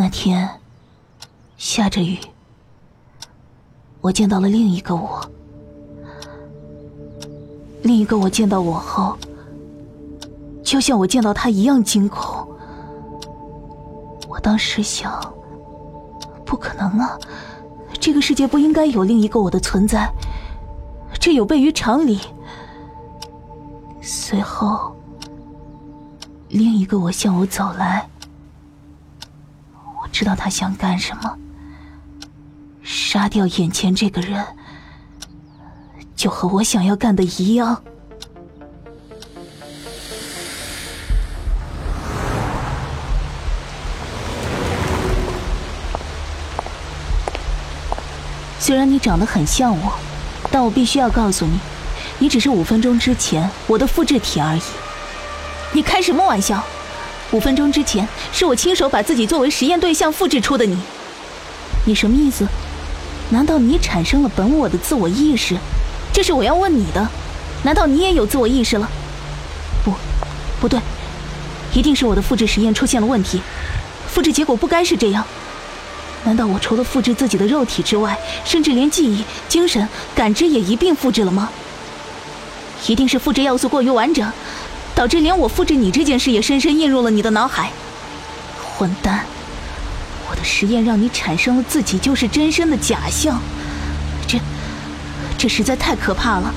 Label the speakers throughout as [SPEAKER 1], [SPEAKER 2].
[SPEAKER 1] 那天下着雨，我见到了另一个我。另一个我见到我后，就像我见到他一样惊恐。我当时想，不可能啊，这个世界不应该有另一个我的存在，这有悖于常理。随后，另一个我向我走来。知道他想干什么？杀掉眼前这个人，就和我想要干的一样。虽然你长得很像我，但我必须要告诉你，你只是五分钟之前我的复制体而已。你开什么玩笑？五分钟之前，是我亲手把自己作为实验对象复制出的你。你什么意思？难道你产生了本我的自我意识？这是我要问你的。难道你也有自我意识了？不，不对，一定是我的复制实验出现了问题。复制结果不该是这样。难道我除了复制自己的肉体之外，甚至连记忆、精神、感知也一并复制了吗？一定是复制要素过于完整。导致连我复制你这件事也深深印入了你的脑海，混蛋！我的实验让你产生了自己就是真身的假象，这这实在太可怕了！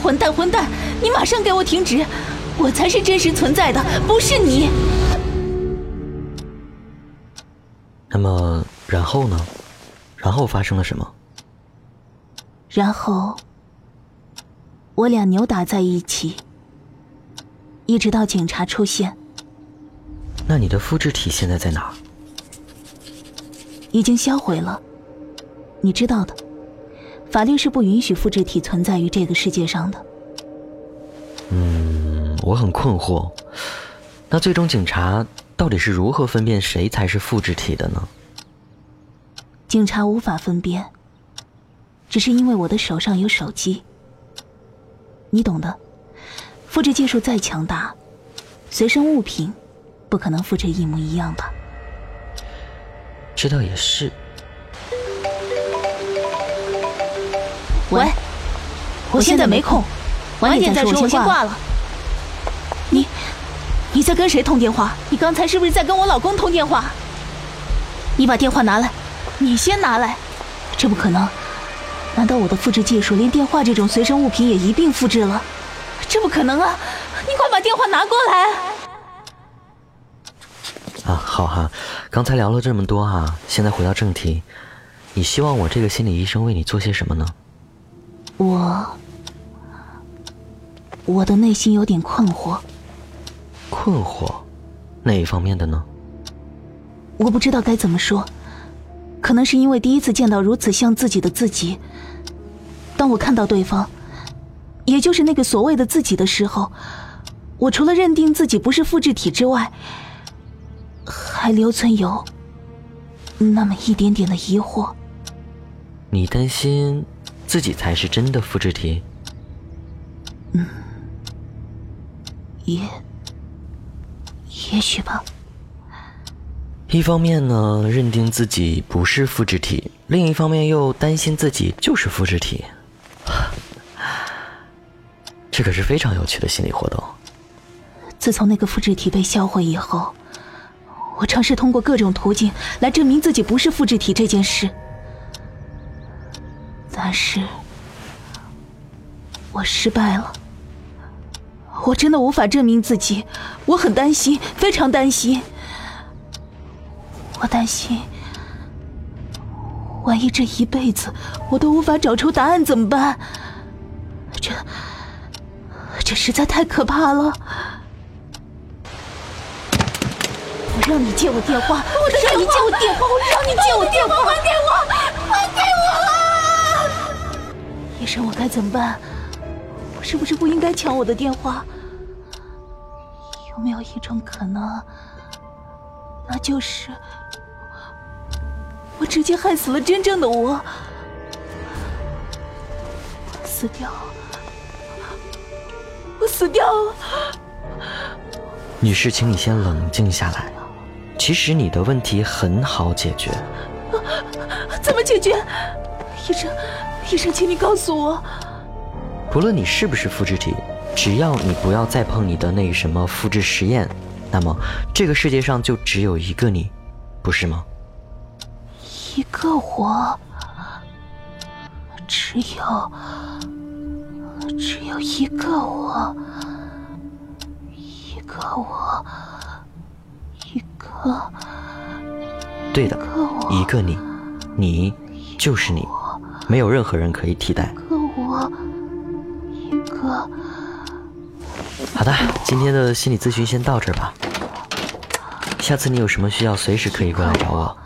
[SPEAKER 1] 混蛋，混蛋！你马上给我停止！我才是真实存在的，不是你。
[SPEAKER 2] 那么，然后呢？然后发生了什么？
[SPEAKER 1] 然后，我俩扭打在一起。一直到警察出现，
[SPEAKER 2] 那你的复制体现在在哪？
[SPEAKER 1] 已经销毁了。你知道的，法律是不允许复制体存在于这个世界上的。
[SPEAKER 2] 嗯，我很困惑。那最终警察到底是如何分辨谁才是复制体的呢？
[SPEAKER 1] 警察无法分辨，只是因为我的手上有手机。你懂的。复制技术再强大，随身物品不可能复制一模一样吧？
[SPEAKER 2] 这倒也是。
[SPEAKER 1] 喂，我现在没空，晚一点再说，我先挂了。你，你在跟谁通电话？你刚才是不是在跟我老公通电话？你把电话拿来，你先拿来。这不可能，难道我的复制技术连电话这种随身物品也一并复制了？这不可能啊！你快把电话拿过来。
[SPEAKER 2] 啊，好哈，刚才聊了这么多哈，现在回到正题，你希望我这个心理医生为你做些什么呢？
[SPEAKER 1] 我，我的内心有点困惑。
[SPEAKER 2] 困惑，哪一方面的呢？
[SPEAKER 1] 我不知道该怎么说，可能是因为第一次见到如此像自己的自己，当我看到对方。也就是那个所谓的自己的时候，我除了认定自己不是复制体之外，还留存有那么一点点的疑惑。
[SPEAKER 2] 你担心自己才是真的复制体？
[SPEAKER 1] 嗯，也也许吧。
[SPEAKER 2] 一方面呢，认定自己不是复制体；另一方面又担心自己就是复制体。这可是非常有趣的心理活动。
[SPEAKER 1] 自从那个复制体被销毁以后，我尝试通过各种途径来证明自己不是复制体这件事，但是，我失败了。我真的无法证明自己，我很担心，非常担心。我担心，万一这一辈子我都无法找出答案怎么办？这……这实在太可怕了！我让你接我电话，我让你接我电话，我让你接我电话，还给我，还给我！医生，我该怎么办？我是不是不应该抢我的电话？有没有一种可能，那就是我直接害死了真正的我，死掉？我死掉了，
[SPEAKER 2] 女士，请你先冷静下来。其实你的问题很好解决。
[SPEAKER 1] 怎么解决？医生，医生，请你告诉我。
[SPEAKER 2] 不论你是不是复制体，只要你不要再碰你的那什么复制实验，那么这个世界上就只有一个你，不是吗？
[SPEAKER 1] 一个我，只有，只有一个我，一个我，一个。
[SPEAKER 2] 对的，一个你，你就是你，没有任何人可以替代。
[SPEAKER 1] 一个我，一个。
[SPEAKER 2] 好的，今天的心理咨询先到这儿吧。下次你有什么需要，随时可以过来找我。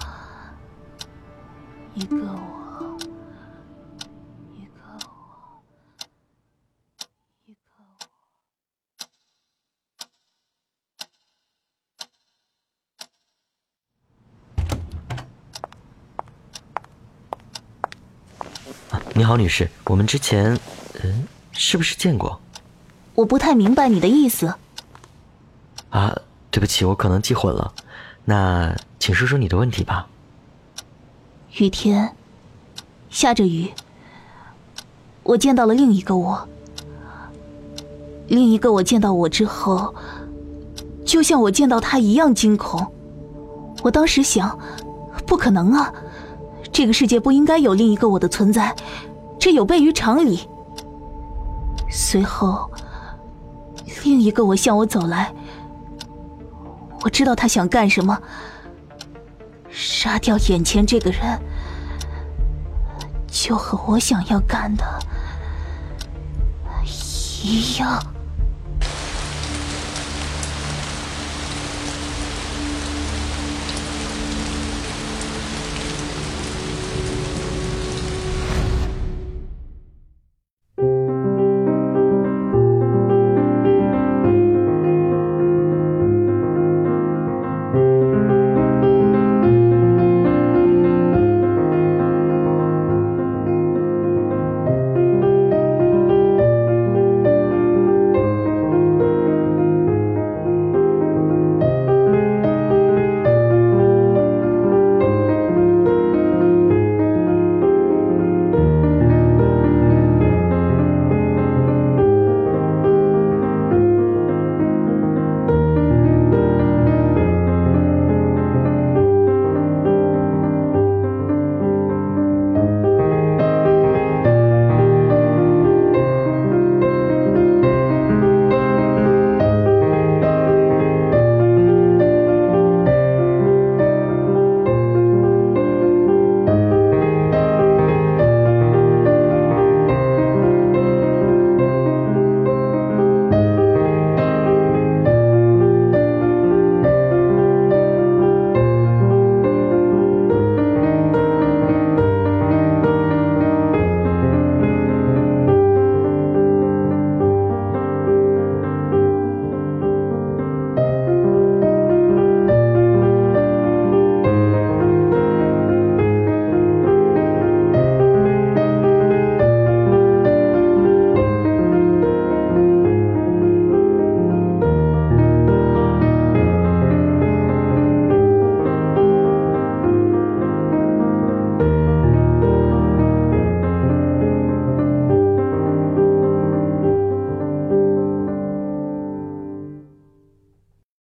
[SPEAKER 2] 你好，女士，我们之前，嗯，是不是见过？
[SPEAKER 1] 我不太明白你的意思。
[SPEAKER 2] 啊，对不起，我可能记混了。那请说说你的问题吧。
[SPEAKER 1] 雨天，下着雨，我见到了另一个我。另一个我见到我之后，就像我见到他一样惊恐。我当时想，不可能啊，这个世界不应该有另一个我的存在，这有悖于常理。随后，另一个我向我走来，我知道他想干什么。杀掉眼前这个人，就和我想要干的一样。